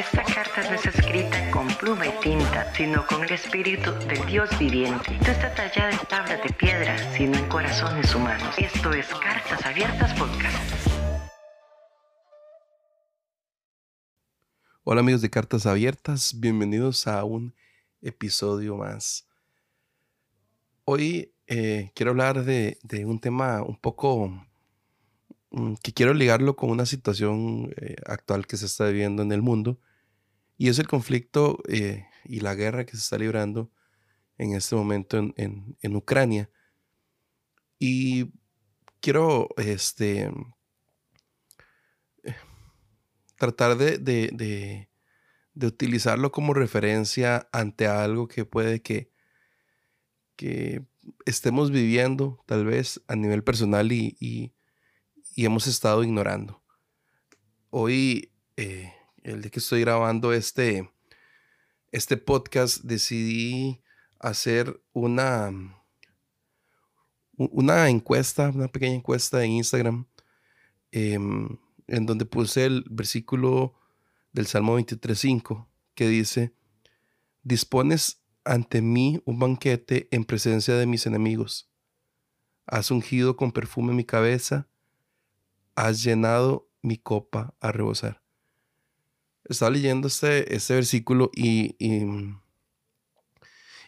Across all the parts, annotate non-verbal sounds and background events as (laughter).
Esta carta no es escrita con pluma y tinta, sino con el espíritu del Dios viviente. No está tallada en tablas de piedra, sino en corazones humanos. Esto es Cartas Abiertas Podcast. Hola amigos de Cartas Abiertas, bienvenidos a un episodio más. Hoy eh, quiero hablar de, un tema un poco mm, que quiero ligarlo con una situación eh, actual que se está viviendo en el mundo y es el conflicto eh, y la guerra que se está librando en este momento en, Ucrania. Y quiero este, tratar de, de, utilizarlo como referencia ante algo que puede que, que estemos viviendo tal vez a nivel personal y, y, hemos estado ignorando. Hoy eh, el día que estoy grabando este, este podcast, decidí hacer una, una encuesta, una pequeña encuesta en Instagram, em, en donde puse el versículo del Salmo 23.5, que dice, dispones ante mí un banquete en presencia de mis enemigos. Has ungido con perfume mi cabeza, has llenado mi copa a rebosar estaba leyendo este, este versículo y, y,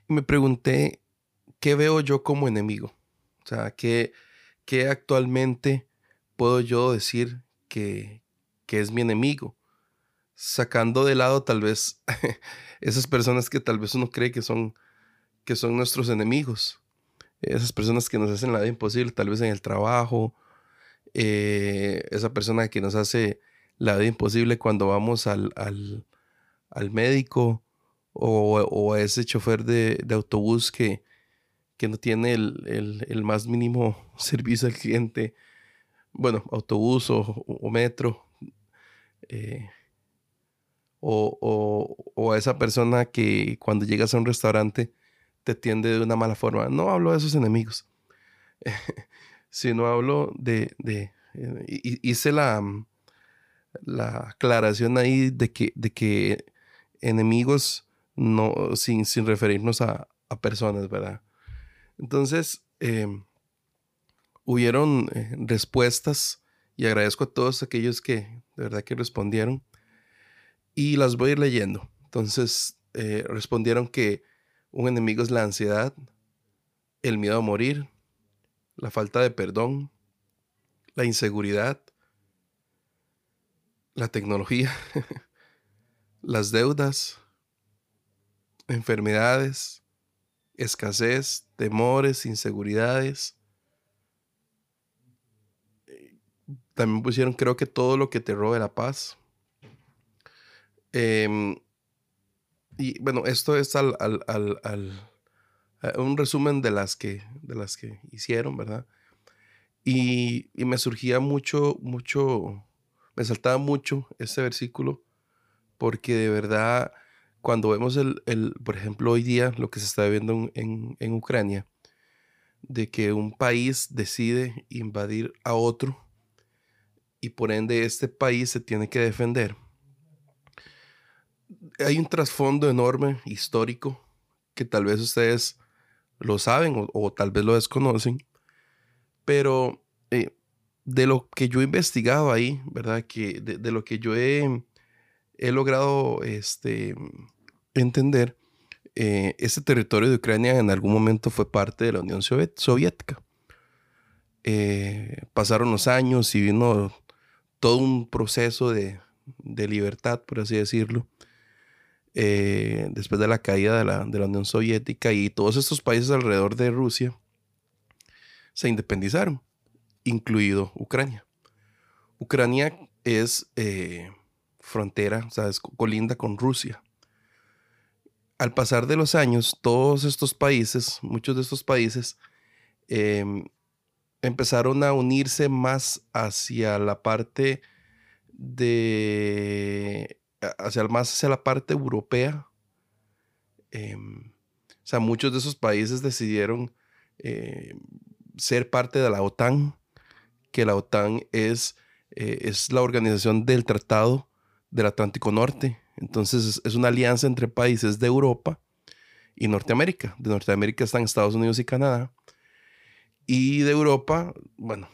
me pregunté, ¿qué veo yo como enemigo? O sea, ¿qué, qué actualmente puedo yo decir que, que es mi enemigo? Sacando de lado tal vez (laughs) esas personas que tal vez uno cree que son, que son nuestros enemigos. Esas personas que nos hacen la vida imposible, tal vez en el trabajo. Eh, esa persona que nos hace la vida imposible cuando vamos al, médico o, a ese chofer de, autobús que, que, no tiene el, más mínimo (laughs) servicio al cliente. Bueno, autobús o, metro. Eh, o, a esa persona que cuando llegas a un restaurante te atiende de una mala forma. No hablo de esos enemigos, (laughs) sino hablo de, de eh, hice la, la aclaración ahí de que, de que enemigos no, sin, sin referirnos a, personas, ¿verdad? Entonces, em, hubieron eh, respuestas y agradezco a todos aquellos que de verdad que respondieron y las voy a ir leyendo. Entonces, eh, respondieron que un enemigo es la ansiedad, el miedo a morir, la falta de perdón, la inseguridad, la tecnología, (laughs) las deudas, enfermedades, escasez, temores, inseguridades. También pusieron, creo que todo lo que te robe la paz. Em, y bueno, esto es al, un resumen de las que, de las que hicieron, ¿verdad? Y, y me surgía mucho, mucho, me saltaba mucho este versículo porque de verdad cuando vemos el, por ejemplo, hoy día lo que se está viendo en, en, Ucrania, de que un país decide invadir a otro y por ende este país se tiene que defender. Hay un trasfondo enorme histórico que tal vez ustedes lo saben o, tal vez lo desconocen, pero eh, de lo que yo he investigado ahí, ¿verdad? Que de, lo que yo he, he, logrado este, entender, eh, ese territorio de Ucrania en algún momento fue parte de la Unión Soviética. Eh, pasaron los años y vino todo un proceso de, libertad, por así decirlo, eh, después de la caída de la, de la Unión Soviética y todos estos países alrededor de Rusia se independizaron incluido Ucrania. Ucrania es eh, frontera, o sea, es colinda con Rusia. Al pasar de los años, todos estos países, muchos de estos países, em, empezaron a unirse más hacia la parte de, hacia más hacia la parte europea. Em, o sea, muchos de esos países decidieron eh, ser parte de la OTAN que la OTAN es, eh, es la organización del Tratado del Atlántico Norte, Entonces es una alianza entre países de Europa y Norteamérica. De Norteamérica están Estados Unidos y Canadá. Y de Europa, bueno,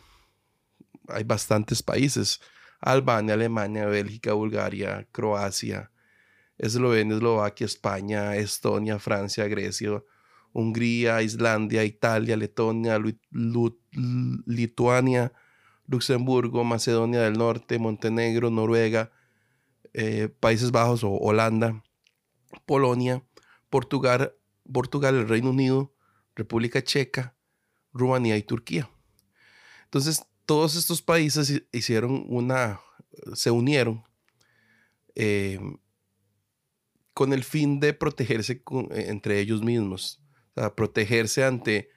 hay bastantes países. Albania, Alemania, Bélgica, Bulgaria, Croacia, Eslovenia, Eslovaquia, España, Estonia, Francia, Grecia, Hungría, Islandia, Italia, Letonia, Lituania, Luxemburgo, Macedonia del Norte, Montenegro, Noruega, eh, Países Bajos o Holanda, Polonia, Portugal, Portugal, el Reino Unido, República Checa, Rumanía y Turquía. Entonces, todos estos países hicieron una, se unieron eh, con el fin de protegerse entre ellos mismos, o sea, protegerse ante,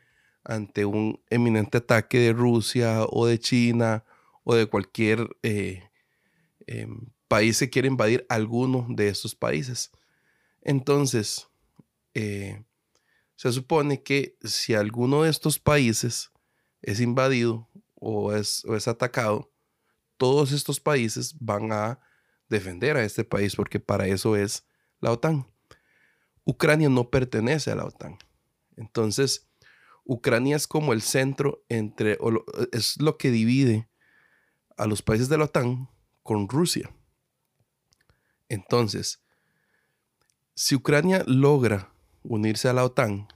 ante un eminente ataque de Rusia o de China o de cualquier eh, em, país que quiera invadir alguno de estos países. Entonces, eh, se supone que si alguno de estos países es invadido o es, o es atacado, todos estos países van a defender a este país porque para eso es la OTAN. Ucrania no pertenece a la OTAN. Entonces, Ucrania es como el centro entre, es lo que divide a los países de la OTAN con Rusia. Entonces, si Ucrania logra unirse a la OTAN,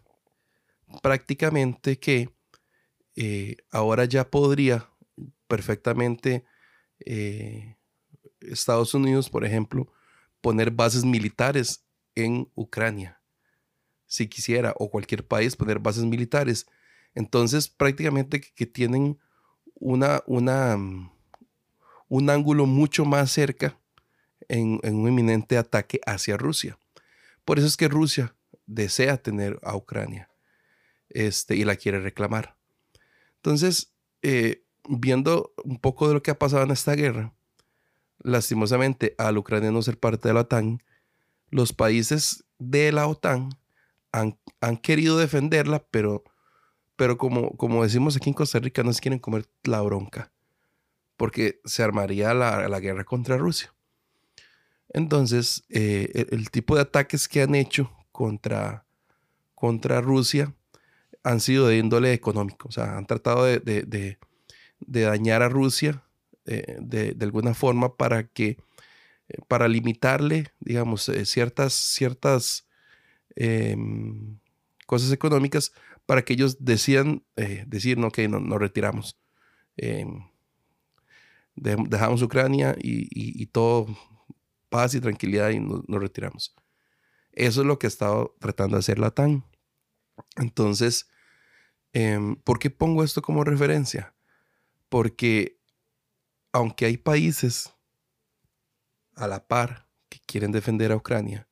prácticamente que eh, ahora ya podría perfectamente eh, Estados Unidos, por ejemplo, poner bases militares en Ucrania, si quisiera, o cualquier país poner bases militares. Entonces, prácticamente que, tienen una, una, mm, un ángulo mucho más cerca en, un inminente ataque hacia Rusia. Por eso es que Rusia desea tener a Ucrania este, y la quiere reclamar. Entonces, eh, viendo un poco de lo que ha pasado en esta guerra, lastimosamente al Ucrania no ser parte de la OTAN, los países de la OTAN han, querido defenderla, pero, pero como, como decimos aquí en Costa Rica, no se quieren comer la bronca, porque se armaría la, guerra contra Rusia. Entonces, eh, el, tipo de ataques que han hecho contra, contra Rusia han sido de índole económico, o sea, han tratado de, dañar a Rusia eh, de, alguna forma para que, eh, para limitarle, digamos, eh, ciertas, ciertas em, cosas económicas para que ellos decidan decir, no, que no, nos retiramos. Em, dejamos Ucrania y, todo paz y tranquilidad y nos, nos retiramos. Eso es lo que ha estado tratando de hacer la TAN. Entonces, Em, ¿Por qué pongo esto como referencia? Porque aunque hay países a la par que quieren defender a Ucrania,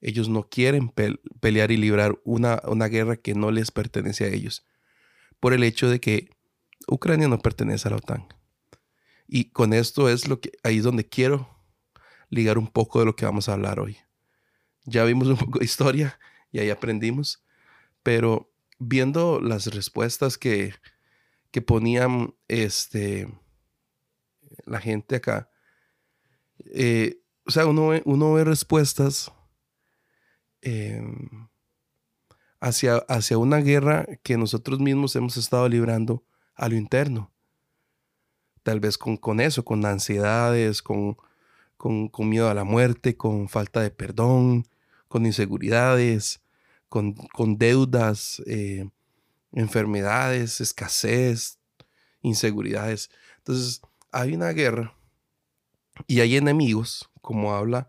ellos no quieren pelear y librar una, una guerra que no les pertenece a ellos, por el hecho de que Ucrania no pertenece a la OTAN. Y con esto es lo que ahí es donde quiero ligar un poco de lo que vamos a hablar hoy. Ya vimos (laughs) un poco de historia y ahí aprendimos, pero viendo las respuestas que, que ponían este, la gente acá, eh, o sea, uno uno ve respuestas em, hacia, hacia una guerra que nosotros mismos hemos estado librando a lo interno. Tal vez con, con eso, con ansiedades, con, con, con miedo a la muerte, con falta de perdón, con inseguridades, con, deudas, eh, enfermedades, escasez, inseguridades. Entonces, hay una guerra y hay enemigos, como habla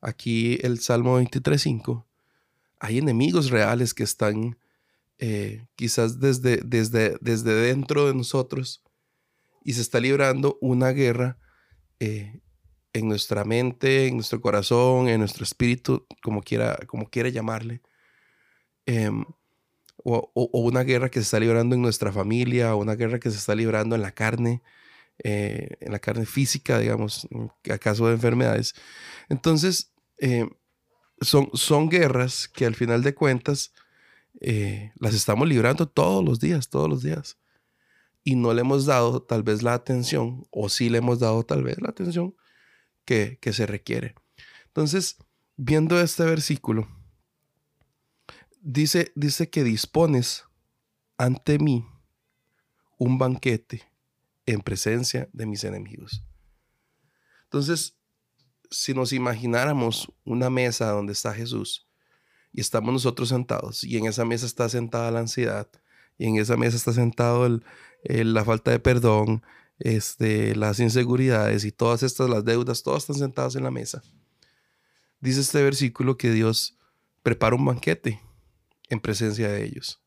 aquí el Salmo 23.5, hay enemigos reales que están eh, quizás desde, desde, desde dentro de nosotros y se está librando una guerra eh, en nuestra mente, en nuestro corazón, en nuestro espíritu, como quiera, como quiera llamarle. Em, o, una guerra que se está librando en nuestra familia, o una guerra que se está librando en la carne, eh, en la carne física, digamos, acaso de enfermedades. Entonces, em, son, son guerras que al final de cuentas eh, las estamos librando todos los días, todos los días. Y no le hemos dado tal vez la atención, o sí le hemos dado tal vez la atención que, que se requiere. Entonces, viendo este versículo, dice, dice que dispones ante mí un banquete en presencia de mis enemigos. Entonces, si nos imagináramos una mesa donde está Jesús y estamos nosotros sentados y en esa mesa está sentada la ansiedad y en esa mesa está sentado la falta de perdón, este, las inseguridades y todas estas, las deudas, todas están sentadas en la mesa. Dice este versículo que Dios prepara un banquete en presencia de ellos.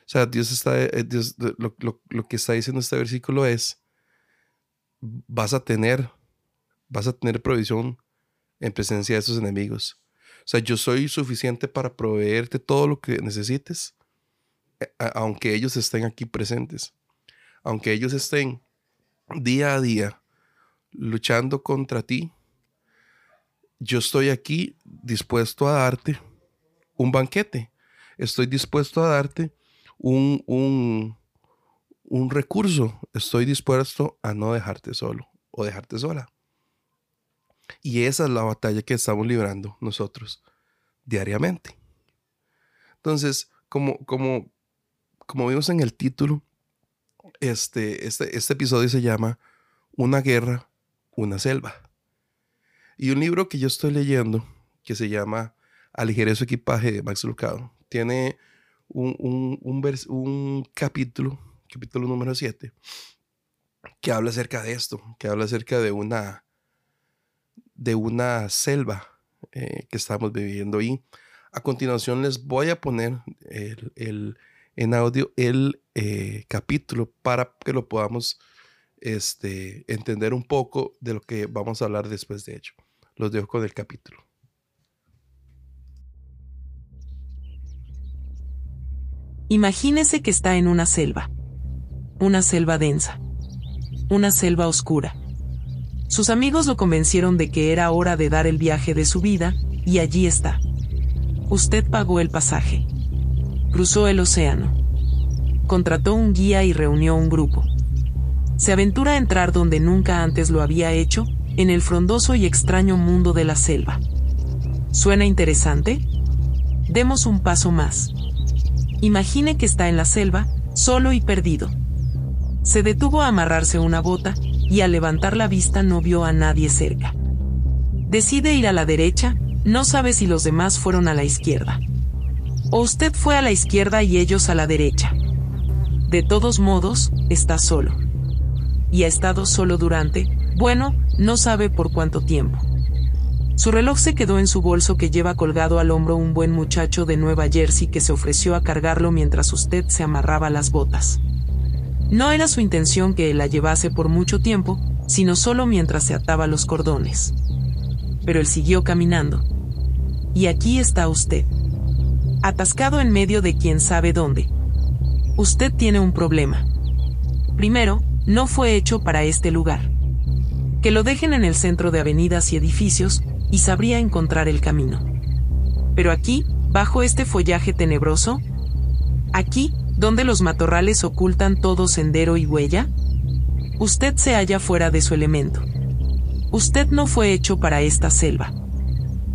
O sea, Dios está, eh, Dios, lo, lo, que está diciendo este versículo es, vas a tener, vas a tener provisión en presencia de esos enemigos. O sea, yo soy suficiente para proveerte todo lo que necesites, eh, aunque ellos estén aquí presentes, aunque ellos estén día a día luchando contra ti, yo estoy aquí dispuesto a darte un banquete. Estoy dispuesto a darte un, un, un recurso. Estoy dispuesto a no dejarte solo o dejarte sola. Y esa es la batalla que estamos librando nosotros diariamente. Entonces, como, como, como vimos en el título, este, este, este episodio se llama Una guerra, una selva. Y un libro que yo estoy leyendo, que se llama Aligeré su equipaje de Max Lucado, tiene un, un, un, capítulo, capítulo número 7, que habla acerca de esto, que habla acerca de una, de una selva eh, que estamos viviendo. Y a continuación les voy a poner el, en audio el eh, capítulo para que lo podamos este, entender un poco de lo que vamos a hablar después de ello. Los dejo con el capítulo. Imagínese que está en una selva. Una selva densa. Una selva oscura. Sus amigos lo convencieron de que era hora de dar el viaje de su vida, y allí está. Usted pagó el pasaje. Cruzó el océano. Contrató un guía y reunió un grupo. Se aventura a entrar donde nunca antes lo había hecho, en el frondoso y extraño mundo de la selva. ¿Suena interesante? Demos un paso más. Imagine que está en la selva, solo y perdido. Se detuvo a amarrarse una bota, y al levantar la vista no vio a nadie cerca. Decide ir a la derecha, no sabe si los demás fueron a la izquierda. O usted fue a la izquierda y ellos a la derecha. De todos modos, está solo. Y ha estado solo durante, bueno, no sabe por cuánto tiempo. Su reloj se quedó en su bolso que lleva colgado al hombro un buen muchacho de Nueva Jersey que se ofreció a cargarlo mientras usted se amarraba las botas. No era su intención que la llevase por mucho tiempo, sino solo mientras se ataba los cordones. Pero él siguió caminando. Y aquí está usted. Atascado en medio de quién sabe dónde. Usted tiene un problema. Primero, no fue hecho para este lugar. Que lo dejen en el centro de avenidas y edificios, y sabría encontrar el camino. Pero aquí, bajo este follaje tenebroso, aquí, donde los matorrales ocultan todo sendero y huella, usted se halla fuera de su elemento. Usted no fue hecho para esta selva.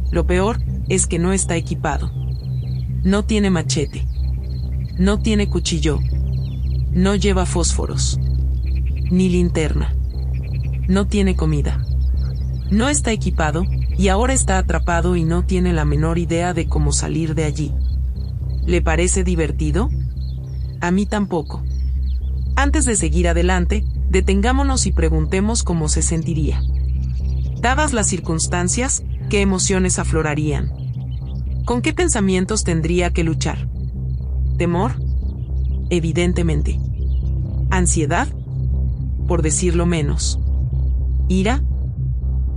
Lo peor es que no está equipado. No tiene machete. No tiene cuchillo. No lleva fósforos. Ni linterna. No tiene comida. No está equipado, y ahora está atrapado y no tiene la menor idea de cómo salir de allí. ¿Le parece divertido? A mí tampoco. Antes de seguir adelante, detengámonos y preguntemos cómo se sentiría. Dadas las circunstancias, ¿qué emociones aflorarían? ¿Con qué pensamientos tendría que luchar? ¿Temor? Evidentemente. ¿Ansiedad? Por decirlo menos. ¿Ira?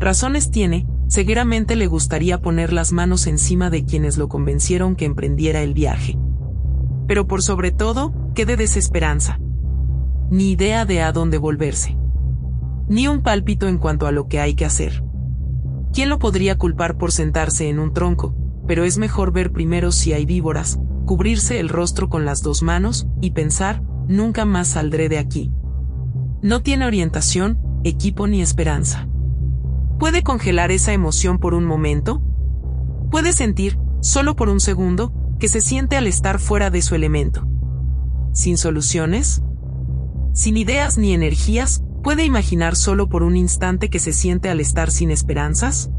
Razones tiene, seguramente le gustaría poner las manos encima de quienes lo convencieron que emprendiera el viaje. Pero por sobre todo, qué de desesperanza. Ni idea de a dónde volverse. Ni un pálpito en cuanto a lo que hay que hacer. ¿Quién lo podría culpar por sentarse en un tronco? Pero es mejor ver primero si hay víboras, cubrirse el rostro con las dos manos, y pensar, nunca más saldré de aquí. No tiene orientación, equipo ni esperanza. ¿Puede congelar esa emoción por un momento? ¿Puede sentir, solo por un segundo, que se siente al estar fuera de su elemento? ¿Sin soluciones? ¿Sin ideas ni energías? ¿Puede imaginar solo por un instante que se siente al estar sin esperanzas?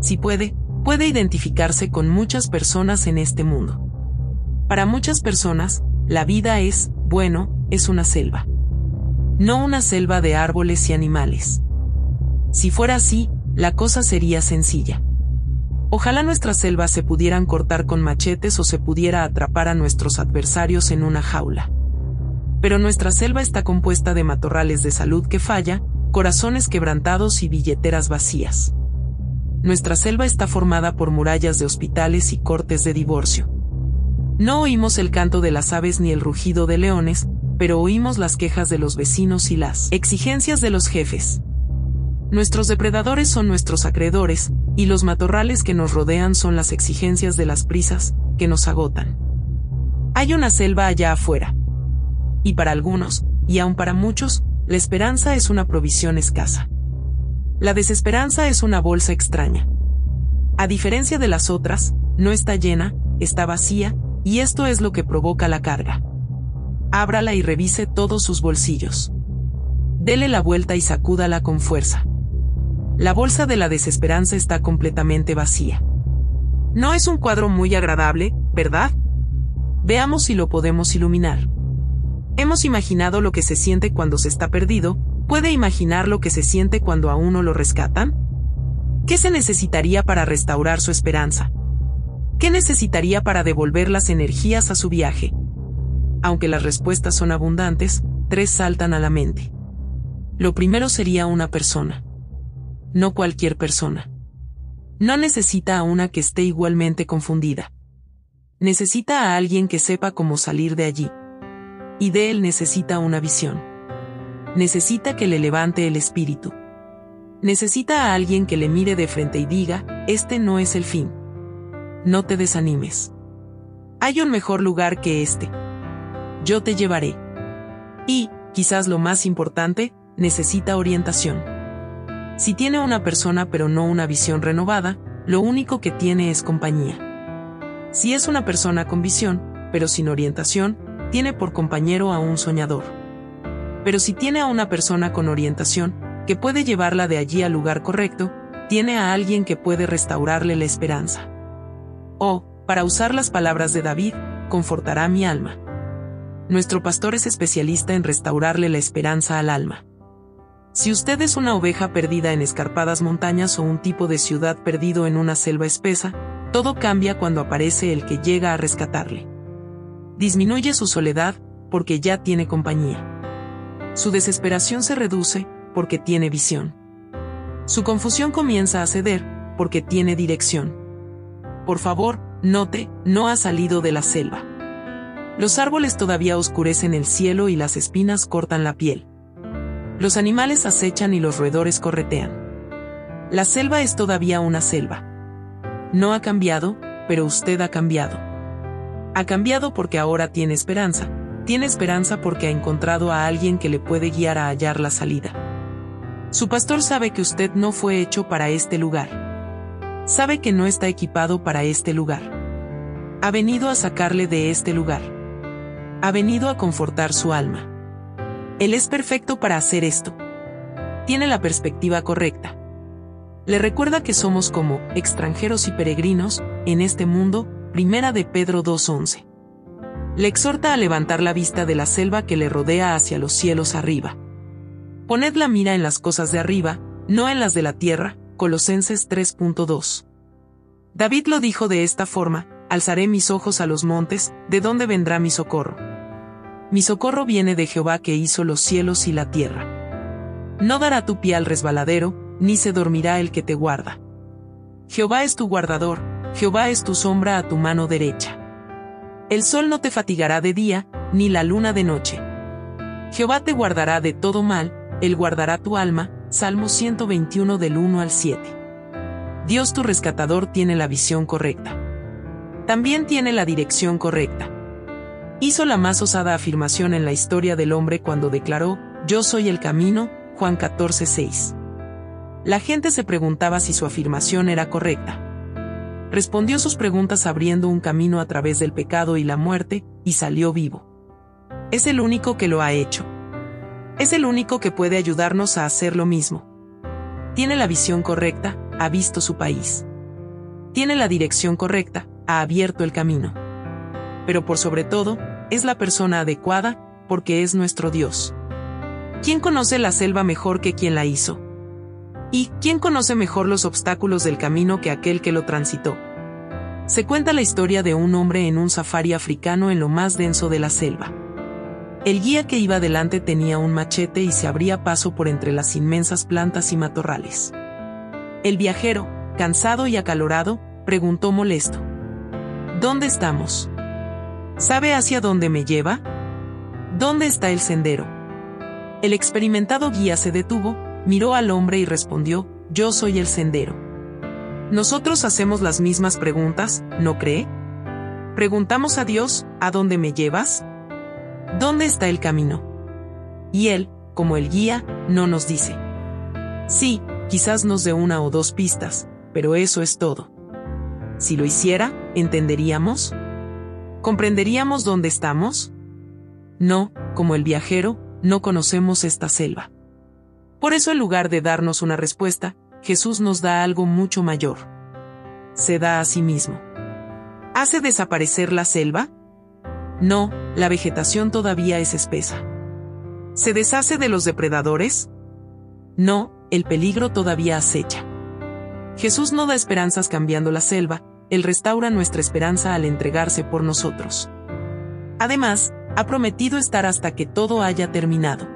Si puede, puede identificarse con muchas personas en este mundo. Para muchas personas, la vida es, bueno, es una selva. No una selva de árboles y animales. Si fuera así, la cosa sería sencilla. Ojalá nuestras selvas se pudieran cortar con machetes o se pudiera atrapar a nuestros adversarios en una jaula. Pero nuestra selva está compuesta de matorrales de salud que falla, corazones quebrantados y billeteras vacías. Nuestra selva está formada por murallas de hospitales y cortes de divorcio. No oímos el canto de las aves ni el rugido de leones, pero oímos las quejas de los vecinos y las exigencias de los jefes. Nuestros depredadores son nuestros acreedores, y los matorrales que nos rodean son las exigencias de las prisas, que nos agotan. Hay una selva allá afuera. Y para algunos, y aun para muchos, la esperanza es una provisión escasa. La desesperanza es una bolsa extraña. A diferencia de las otras, no está llena, está vacía, y esto es lo que provoca la carga. Ábrala y revise todos sus bolsillos. Dele la vuelta y sacúdala con fuerza. La bolsa de la desesperanza está completamente vacía. No es un cuadro muy agradable, ¿verdad? Veamos si lo podemos iluminar. Hemos imaginado lo que se siente cuando se está perdido, ¿Puede imaginar lo que se siente cuando a uno lo rescatan? ¿Qué se necesitaría para restaurar su esperanza? ¿Qué necesitaría para devolver las energías a su viaje? Aunque las respuestas son abundantes, tres saltan a la mente. Lo primero sería una persona. No cualquier persona. No necesita a una que esté igualmente confundida. Necesita a alguien que sepa cómo salir de allí. Y de él necesita una visión necesita que le levante el espíritu. Necesita a alguien que le mire de frente y diga, este no es el fin. No te desanimes. Hay un mejor lugar que este. Yo te llevaré. Y, quizás lo más importante, necesita orientación. Si tiene una persona pero no una visión renovada, lo único que tiene es compañía. Si es una persona con visión, pero sin orientación, tiene por compañero a un soñador pero si tiene a una persona con orientación, que puede llevarla de allí al lugar correcto, tiene a alguien que puede restaurarle la esperanza. O, para usar las palabras de David, confortará mi alma. Nuestro pastor es especialista en restaurarle la esperanza al alma. Si usted es una oveja perdida en escarpadas montañas o un tipo de ciudad perdido en una selva espesa, todo cambia cuando aparece el que llega a rescatarle. Disminuye su soledad, porque ya tiene compañía. Su desesperación se reduce porque tiene visión. Su confusión comienza a ceder porque tiene dirección. Por favor, note, no ha salido de la selva. Los árboles todavía oscurecen el cielo y las espinas cortan la piel. Los animales acechan y los roedores corretean. La selva es todavía una selva. No ha cambiado, pero usted ha cambiado. Ha cambiado porque ahora tiene esperanza, tiene esperanza porque ha encontrado a alguien que le puede guiar a hallar la salida. Su pastor sabe que usted no fue hecho para este lugar. Sabe que no está equipado para este lugar. Ha venido a sacarle de este lugar. Ha venido a confortar su alma. Él es perfecto para hacer esto. Tiene la perspectiva correcta. Le recuerda que somos como extranjeros y peregrinos en este mundo, primera de Pedro 2.11 le exhorta a levantar la vista de la selva que le rodea hacia los cielos arriba. Poned la mira en las cosas de arriba, no en las de la tierra, Colosenses 3.2. David lo dijo de esta forma, alzaré mis ojos a los montes, ¿de dónde vendrá mi socorro? Mi socorro viene de Jehová que hizo los cielos y la tierra. No dará tu pie al resbaladero, ni se dormirá el que te guarda. Jehová es tu guardador, Jehová es tu sombra a tu mano derecha. El sol no te fatigará de día, ni la luna de noche. Jehová te guardará de todo mal, Él guardará tu alma, Salmo 121 del 1 al 7. Dios tu rescatador tiene la visión correcta. También tiene la dirección correcta. Hizo la más osada afirmación en la historia del hombre cuando declaró, Yo soy el camino, Juan 14:6. La gente se preguntaba si su afirmación era correcta. Respondió sus preguntas abriendo un camino a través del pecado y la muerte, y salió vivo. Es el único que lo ha hecho. Es el único que puede ayudarnos a hacer lo mismo. Tiene la visión correcta, ha visto su país. Tiene la dirección correcta, ha abierto el camino. Pero por sobre todo, es la persona adecuada, porque es nuestro Dios. ¿Quién conoce la selva mejor que quien la hizo? ¿Y quién conoce mejor los obstáculos del camino que aquel que lo transitó? Se cuenta la historia de un hombre en un safari africano en lo más denso de la selva. El guía que iba delante tenía un machete y se abría paso por entre las inmensas plantas y matorrales. El viajero, cansado y acalorado, preguntó molesto. ¿Dónde estamos? ¿Sabe hacia dónde me lleva? ¿Dónde está el sendero? El experimentado guía se detuvo, miró al hombre y respondió, Yo soy el sendero. Nosotros hacemos las mismas preguntas, ¿no cree? Preguntamos a Dios, ¿a dónde me llevas? ¿Dónde está el camino? Y Él, como el guía, no nos dice. Sí, quizás nos dé una o dos pistas, pero eso es todo. Si lo hiciera, ¿entenderíamos? ¿Comprenderíamos dónde estamos? No, como el viajero, no conocemos esta selva. Por eso en lugar de darnos una respuesta, Jesús nos da algo mucho mayor. Se da a sí mismo. ¿Hace desaparecer la selva? No, la vegetación todavía es espesa. ¿Se deshace de los depredadores? No, el peligro todavía acecha. Jesús no da esperanzas cambiando la selva, Él restaura nuestra esperanza al entregarse por nosotros. Además, ha prometido estar hasta que todo haya terminado.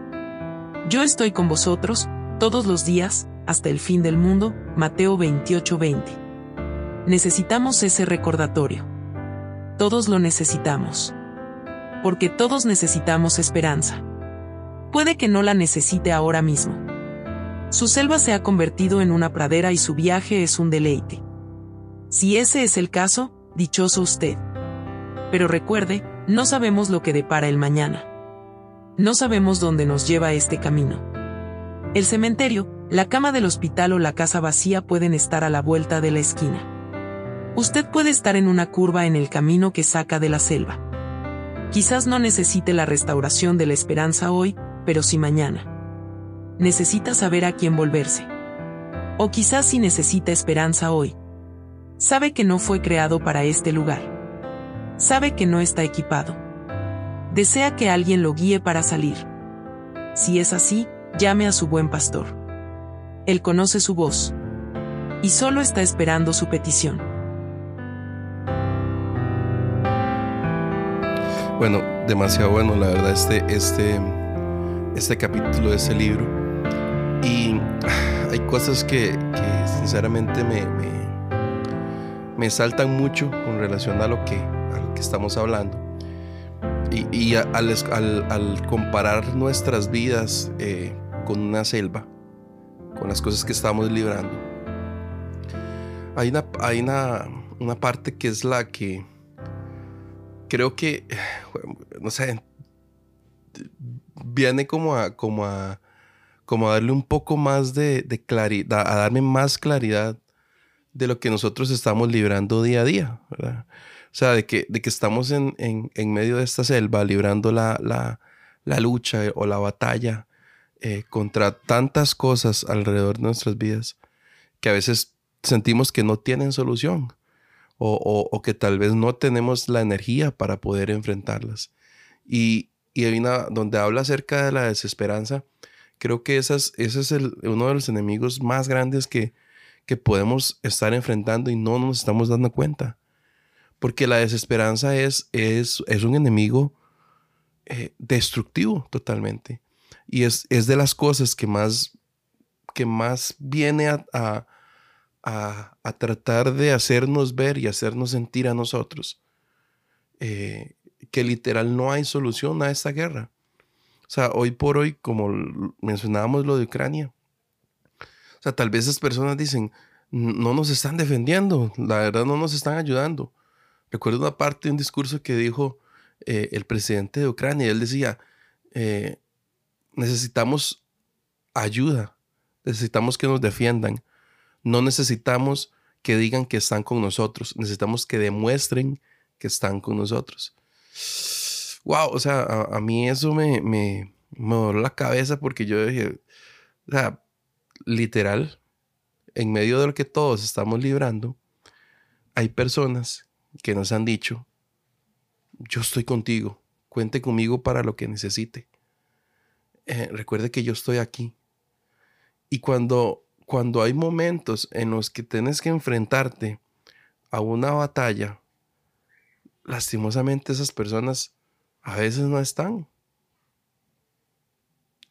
Yo estoy con vosotros, todos los días, hasta el fin del mundo, Mateo 28:20. Necesitamos ese recordatorio. Todos lo necesitamos porque todos necesitamos esperanza. Puede que no la necesite ahora mismo. Su selva se ha convertido en una pradera y su viaje es un deleite. Si ese es el caso, dichoso usted. Pero recuerde, no sabemos lo que depara el mañana. No sabemos dónde nos lleva este camino. El cementerio, la cama del hospital o la casa vacía pueden estar a la vuelta de la esquina. Usted puede estar en una curva en el camino que saca de la selva. Quizás no necesite la restauración de la esperanza hoy, pero sí mañana. Necesita saber a quién volverse. O quizás sí necesita esperanza hoy. Sabe que no fue creado para este lugar. Sabe que no está equipado. Desea que alguien lo guíe para salir. Si es así, llame a su buen pastor. Él conoce su voz. Y solo está esperando su petición. Bueno, demasiado bueno, la verdad, este, este, este capítulo de ese libro. Y (sighs) hay cosas que, sinceramente me, me, saltan mucho con relación a lo que, a que estamos hablando. Y, al, comparar nuestras vidas eh, con una selva, con las cosas que estamos librando, hay una, hay una, una parte que es la que creo que, (sighs) no sé, viene como a, como a, como a darle un poco más de, claridad, a darme más claridad de lo que nosotros estamos librando día a día, ¿verdad? O sea, de que, de que estamos en, medio de esta selva librando la, lucha o la batalla eh, contra tantas cosas alrededor de nuestras vidas que a veces sentimos que no tienen solución o, que tal vez no tenemos la energía para poder enfrentarlas. Y, y hay donde habla acerca de la desesperanza, creo que esas, ese es el, uno de los enemigos más grandes que, que podemos estar enfrentando y no nos estamos dando cuenta. Porque la desesperanza es, es, es un enemigo eh, destructivo totalmente. Y es, es, de las cosas que más, que más viene a, a, tratar de hacernos ver y hacernos sentir a nosotros eh, que literal no hay solución a esta guerra. O sea, hoy por hoy, como mencionábamos lo de Ucrania, o sea, tal vez esas personas dicen, no nos están defendiendo, la verdad no nos están ayudando. Recuerdo una parte de un discurso que dijo eh, el presidente de Ucrania, él decía, eh, necesitamos ayuda, necesitamos que nos defiendan. No necesitamos que digan que están con nosotros, necesitamos que demuestren que están con nosotros. Wow, o sea, a, mí eso me, me, me la cabeza porque yo dije, o sea, literal, en medio de lo que todos estamos librando, hay personas que nos han dicho, yo estoy contigo, cuente conmigo para lo que necesite. Eh, recuerde que yo estoy aquí. Y cuando, cuando hay momentos en los que tienes que enfrentarte a una batalla, lastimosamente esas personas a veces no están.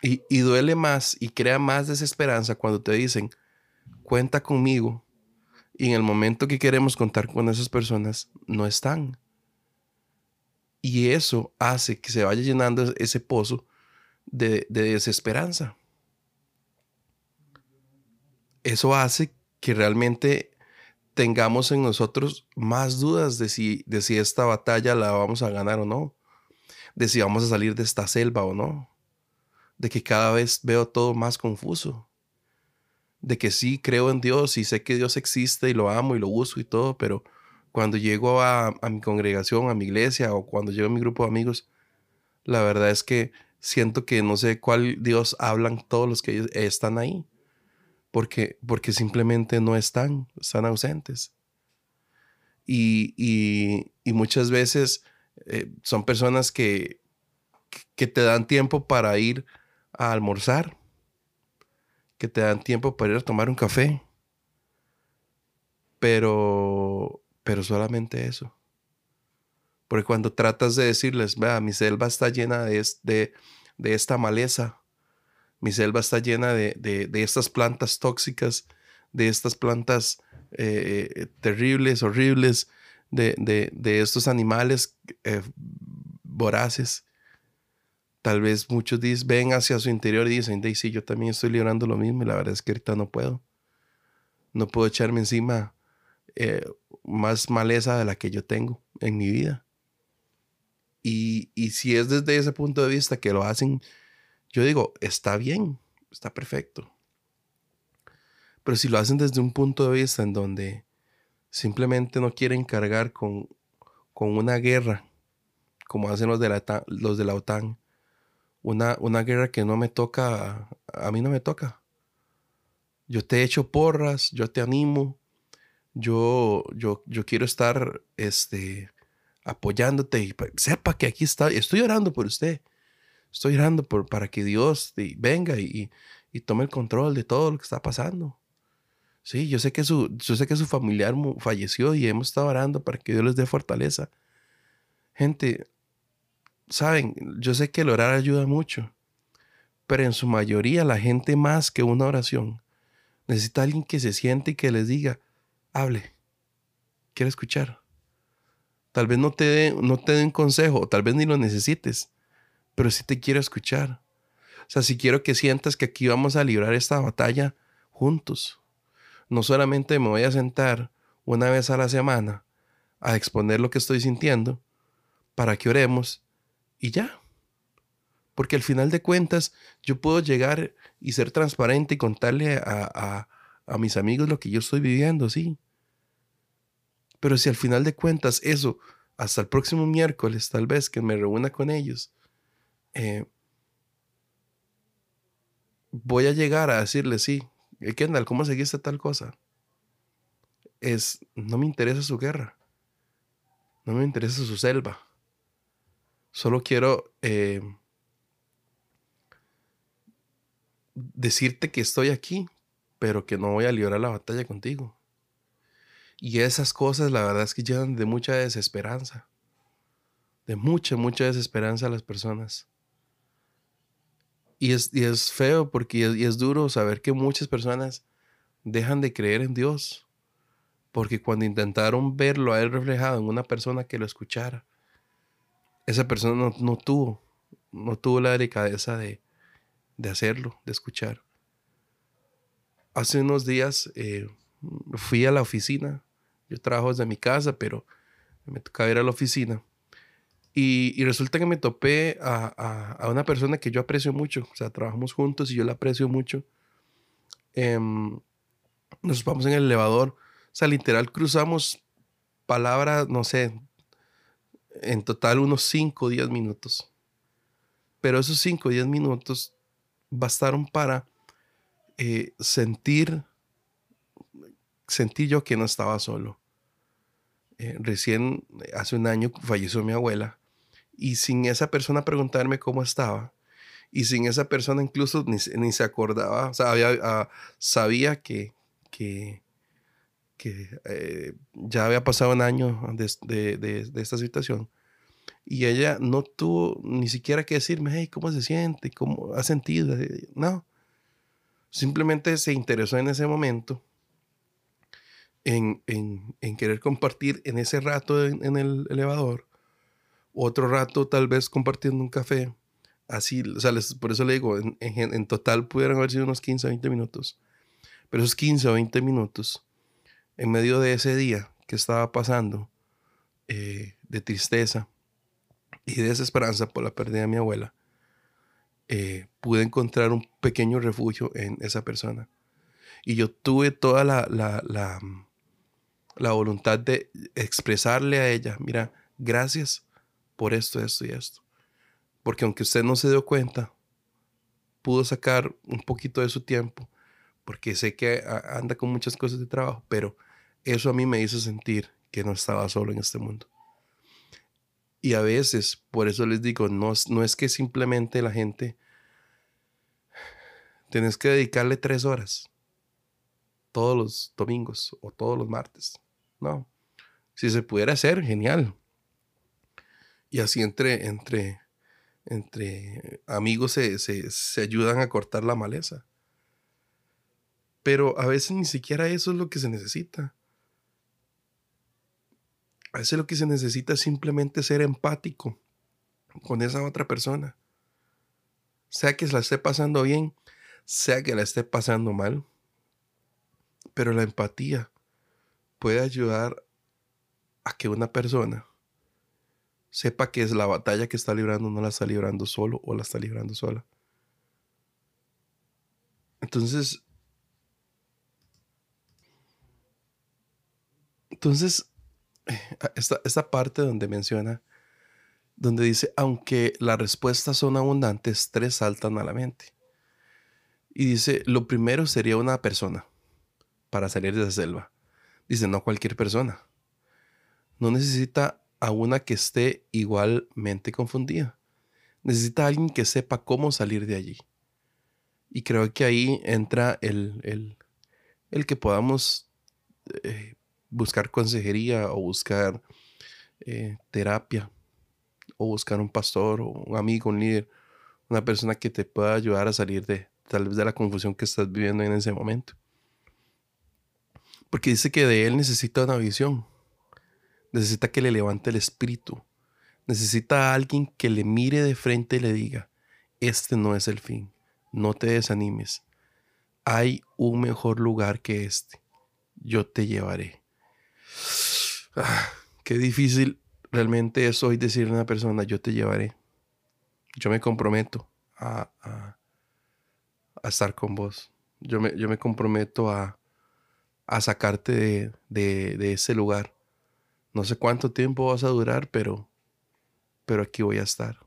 Y, y, duele más y crea más desesperanza cuando te dicen, cuenta conmigo. Y en el momento que queremos contar con esas personas, no están. Y eso hace que se vaya llenando ese pozo de, desesperanza. Eso hace que realmente tengamos en nosotros más dudas de si, de si esta batalla la vamos a ganar o no, de si vamos a salir de esta selva o no, de que cada vez veo todo más confuso, de que sí creo en Dios y sé que Dios existe y lo amo y lo uso y todo, pero cuando llego a, mi congregación, a mi iglesia o cuando llego a mi grupo de amigos, la verdad es que siento que no sé cuál Dios hablan todos los que están ahí. Porque, porque simplemente no están, están ausentes. Y, y, muchas veces eh, son personas que, que te dan tiempo para ir a almorzar, que te dan tiempo para ir a tomar un café, pero, pero solamente eso. Porque cuando tratas de decirles, vea, mi selva está llena de, de, de esta maleza, mi selva está llena de, de, estas plantas tóxicas, de estas plantas eh, terribles, horribles, de, de estos animales eh, voraces. Tal vez muchos dicen, ven hacia su interior y dicen, sí, yo también estoy librando lo mismo y la verdad es que ahorita no puedo. No puedo echarme encima eh, más maleza de la que yo tengo en mi vida. Y, si es desde ese punto de vista que lo hacen, yo digo, está bien, está perfecto. Pero si lo hacen desde un punto de vista en donde simplemente no quieren cargar con, con una guerra, como hacen los de la, los de la OTAN, una, una guerra que no me toca, a mí no me toca. Yo te echo porras, yo te animo, yo, yo, yo quiero estar este, apoyándote y sepa que aquí está, estoy orando por usted. Estoy orando por, para que Dios venga y, y, tome el control de todo lo que está pasando. Sí, yo sé que su, yo sé que su familiar falleció y hemos estado orando para que Dios les dé fortaleza. Gente, saben, yo sé que el orar ayuda mucho, pero en su mayoría la gente más que una oración necesita alguien que se siente y que les diga, hable, quiero escuchar. Tal vez no te dé no un consejo, tal vez ni lo necesites, pero sí te quiero escuchar. O sea, si quiero que sientas que aquí vamos a librar esta batalla juntos. No solamente me voy a sentar una vez a la semana a exponer lo que estoy sintiendo para que oremos y ya. Porque al final de cuentas yo puedo llegar y ser transparente y contarle a, a mis amigos lo que yo estoy viviendo, sí. Pero si al final de cuentas eso, hasta el próximo miércoles tal vez que me reúna con ellos, eh, voy a llegar a decirle, sí, eh, Kendall, ¿cómo seguiste tal cosa? Es, no me interesa su guerra, no me interesa su selva. Solo quiero eh, decirte que estoy aquí, pero que no voy a librar la batalla contigo. Y esas cosas, la verdad es que llenan de mucha desesperanza. De mucha, mucha desesperanza a las personas. Y es, es feo porque y es, duro saber que muchas personas dejan de creer en Dios. Porque cuando intentaron verlo a Él reflejado en una persona que lo escuchara, esa persona no, tuvo, no tuvo la delicadeza de, de, hacerlo, de escuchar. Hace unos días eh, fui a la oficina yo trabajo desde mi casa, pero me tocaba ir a la oficina. Y, resulta que me topé a, una persona que yo aprecio mucho. O sea, trabajamos juntos y yo la aprecio mucho. em, nos vamos en el elevador. O sea, literal cruzamos palabras, no sé, en total unos 5 o 10 minutos. Pero esos 5 o 10 minutos bastaron para eh, sentir, sentir yo que no estaba solo. Eh, recién, hace un año, falleció mi abuela y sin esa persona preguntarme cómo estaba, y sin esa persona incluso ni, se acordaba, o ah, sabía que, que, eh, ya había pasado un año de, de, esta situación. Y ella no tuvo ni siquiera que decirme, hey, ¿cómo se siente? ¿Cómo ha sentido? No. Simplemente se interesó en ese momento en, en, querer compartir en ese rato en, el elevador, otro rato tal vez compartiendo un café. Así, o sea, por eso le digo, en, en, total pudieron haber sido unos 15 o 20 minutos. Pero esos 15 o 20 minutos, en medio de ese día que estaba pasando, eh, de tristeza y de desesperanza por la pérdida de mi abuela, eh, pude encontrar un pequeño refugio en esa persona. Y yo tuve toda la, la, la, la voluntad de expresarle a ella, mira, gracias por esto, esto y esto. Porque aunque usted no se dio cuenta, pudo sacar un poquito de su tiempo, porque sé que anda con muchas cosas de trabajo, pero eso a mí me hizo sentir que no estaba solo en este mundo. Y a veces, por eso les digo, no, no es que simplemente la gente, tienes que dedicarle tres horas todos los domingos o todos los martes. No. Si se pudiera hacer, genial. Y así entre, entre, entre amigos se, se ayudan a cortar la maleza. Pero a veces ni siquiera eso es lo que se necesita. A veces lo que se necesita es simplemente ser empático con esa otra persona. Sea que la esté pasando bien, sea que la esté pasando mal. Pero la empatía puede ayudar a que una persona sepa que es la batalla que está librando no la está librando solo o la está librando sola. Entonces, entonces, esta, esta parte donde menciona, donde dice, aunque las respuestas son abundantes, tres saltan a la mente. Y dice, lo primero sería una persona para salir de la selva. Dice, no cualquier persona. No necesita a una que esté igualmente confundida. Necesita a alguien que sepa cómo salir de allí. Y creo que ahí entra el, el, que podamos eh, buscar consejería o buscar eh, terapia o buscar un pastor o un amigo, un líder, una persona que te pueda ayudar a salir de tal vez de la confusión que estás viviendo en ese momento. Porque dice que de él necesita una visión. Necesita que le levante el espíritu. Necesita a alguien que le mire de frente y le diga, este no es el fin. No te desanimes. Hay un mejor lugar que este. Yo te llevaré. Ah, qué difícil realmente es hoy decirle a una persona, yo te llevaré. Yo me comprometo a, estar con vos. Yo me, yo me comprometo a, a sacarte de, ese lugar. No sé cuánto tiempo vas a durar, pero, pero aquí voy a estar.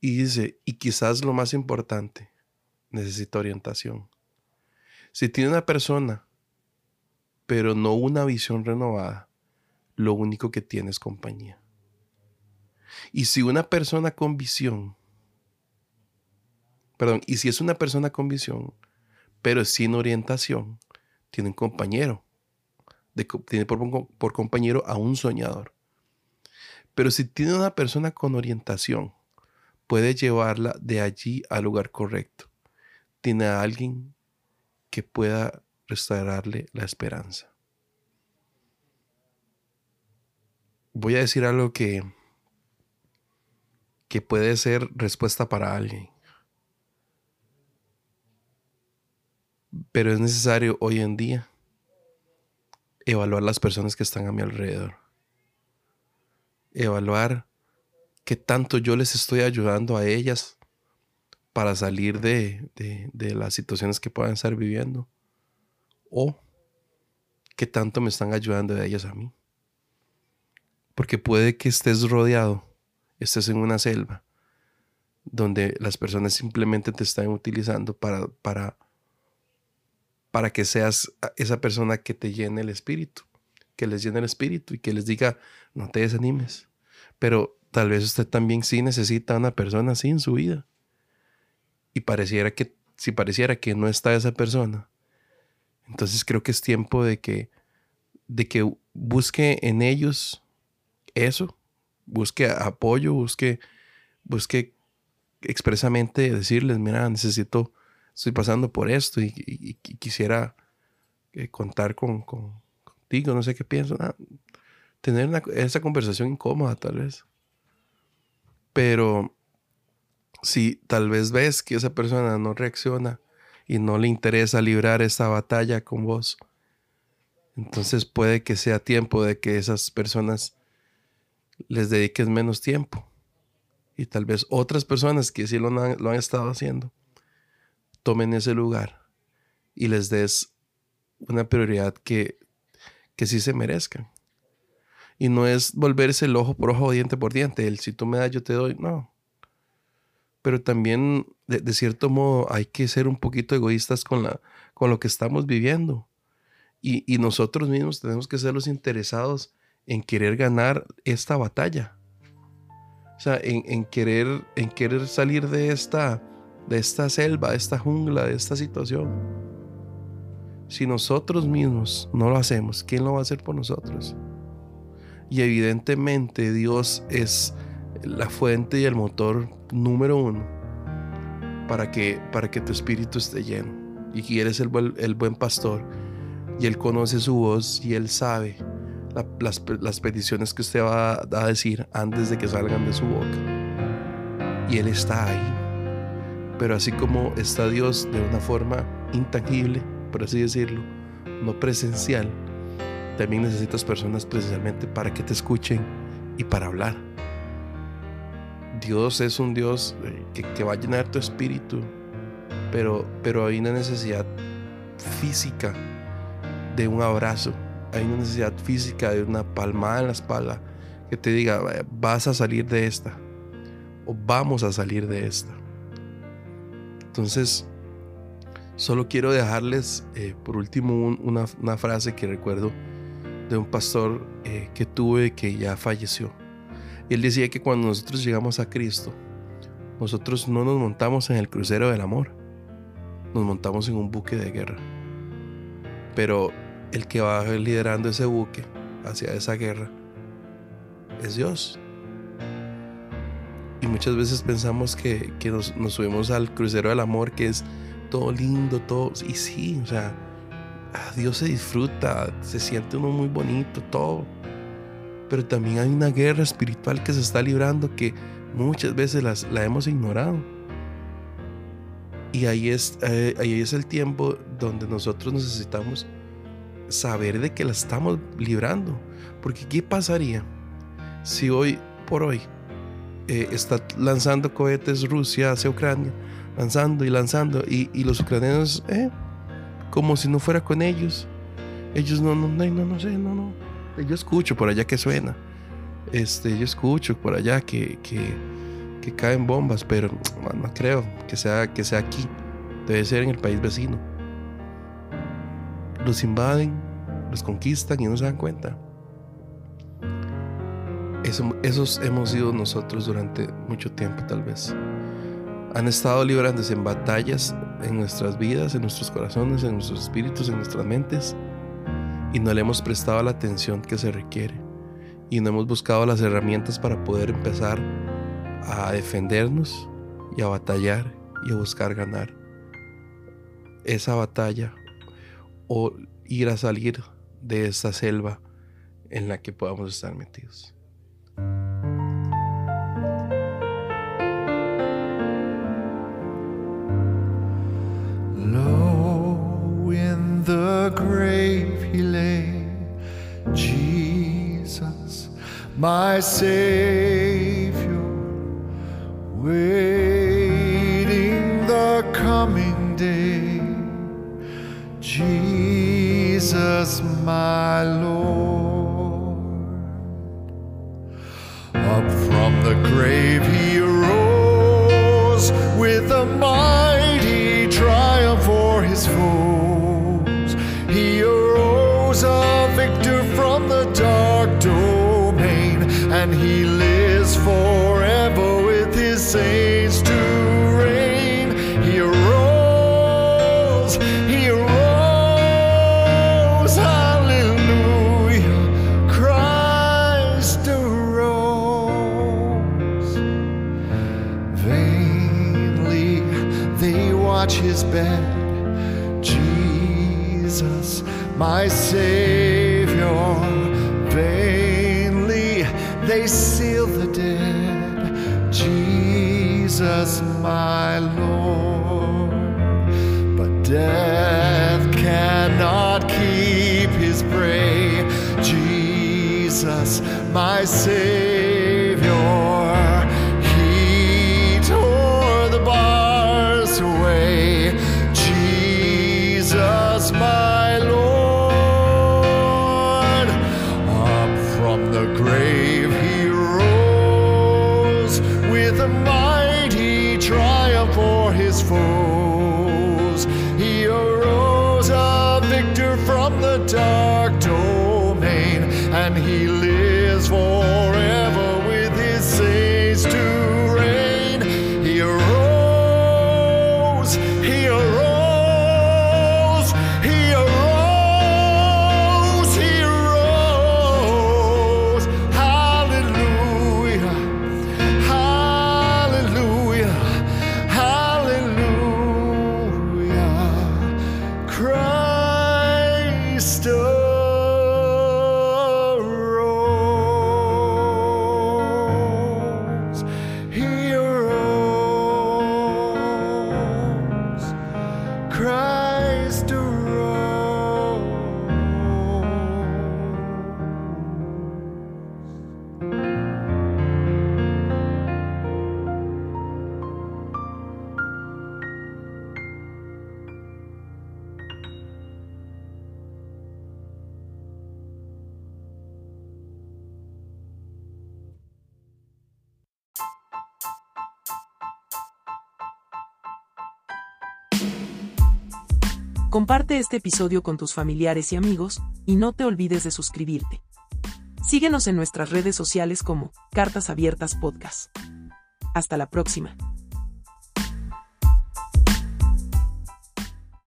Y dice, y quizás lo más importante, necesita orientación. Si tiene una persona, pero no una visión renovada, lo único que tiene es compañía. Y si una persona con visión, perdón, y si es una persona con visión, pero sin orientación, tiene un compañero, tiene por, compañero a un soñador. Pero si tiene una persona con orientación, puede llevarla de allí al lugar correcto. Tiene a alguien que pueda restaurarle la esperanza. Voy a decir algo que, que puede ser respuesta para alguien. Pero es necesario hoy en día evaluar las personas que están a mi alrededor. Evaluar qué tanto yo les estoy ayudando a ellas para salir de, de las situaciones que puedan estar viviendo. O qué tanto me están ayudando de ellas a mí. Porque puede que estés rodeado, estés en una selva, donde las personas simplemente te están utilizando para, para, para que seas esa persona que te llene el espíritu, que les llene el espíritu y que les diga, no te desanimes. Pero tal vez usted también sí necesita una persona así en su vida. Y pareciera que, si pareciera que no está esa persona, entonces creo que es tiempo de que, de que busque en ellos eso, busque apoyo, busque, busque expresamente decirles, mira, necesito, estoy pasando por esto y, quisiera eh, contar con, contigo, no sé qué pienso, tener esa conversación incómoda tal vez. Pero si tal vez ves que esa persona no reacciona y no le interesa librar esa batalla con vos, entonces puede que sea tiempo de que esas personas les dediques menos tiempo. Y tal vez otras personas que sí lo han, lo han estado haciendo, tomen ese lugar y les des una prioridad que, que sí se merezcan. Y no es volverse el ojo por ojo, diente por diente. El si tú me das, yo te doy. No pero también de, cierto modo hay que ser un poquito egoístas con, la, con lo que estamos viviendo. Y, nosotros mismos tenemos que ser los interesados en querer ganar esta batalla. O sea, en, querer, en querer salir de esta, de esta selva, de esta jungla, de esta situación. Si nosotros mismos no lo hacemos, ¿quién lo va a hacer por nosotros? Y evidentemente Dios es la fuente y el motor número uno para que, para que tu espíritu esté lleno. Y eres el, el buen pastor y Él conoce su voz y Él sabe las, las, peticiones que usted va a, decir antes de que salgan de su boca. Y Él está ahí. Pero así como está Dios de una forma intangible, por así decirlo, no presencial, también necesitas personas precisamente para que te escuchen y para hablar. Dios es un Dios eh, que, va a llenar tu espíritu, pero, pero hay una necesidad física de un abrazo, hay una necesidad física de una palmada en la espalda que te diga, vas a salir de esta, o vamos a salir de esta. Entonces, solo quiero dejarles eh, por último una, frase que recuerdo de un pastor eh, que tuve que ya falleció. Y él decía que cuando nosotros llegamos a Cristo, nosotros no nos montamos en el crucero del amor, nos montamos en un buque de guerra. Pero el que va liderando ese buque hacia esa guerra es Dios. Y muchas veces pensamos que, nos, subimos al crucero del amor, que es todo lindo, todo. Y sí, o sea, Dios se disfruta, se siente uno muy bonito, todo pero también hay una guerra espiritual que se está librando que muchas veces las, la hemos ignorado. Y ahí es, eh, ahí es el tiempo donde nosotros necesitamos saber de que la estamos librando. Porque ¿qué pasaría si hoy por hoy eh, está lanzando cohetes Rusia hacia Ucrania? Lanzando y lanzando. Y, y los ucranianos, eh, como si no fuera con ellos. Ellos no, no, no, no, no sé, no, no yo escucho por allá que suena. Este, yo escucho por allá que, que, caen bombas, pero no, creo que sea, que sea aquí. Debe ser en el país vecino. Los invaden, los conquistan y no se dan cuenta. Eso, esos hemos sido nosotros durante mucho tiempo tal vez. Han estado librándose en batallas en nuestras vidas, en nuestros corazones, en nuestros espíritus, en nuestras mentes y no le hemos prestado la atención que se requiere y no hemos buscado las herramientas para poder empezar a defendernos y a batallar y a buscar ganar esa batalla o ir a salir de esa selva en la que podamos estar metidos. my Savior, waiting the coming day. Jesus, my Lord, up from the grave he arose with a mighty triumph for his foes. He arose. And he lives forever Comparte este episodio con tus familiares y amigos, y no te olvides de suscribirte. Síguenos en nuestras redes sociales como Cartas Abiertas Podcast. Hasta la próxima.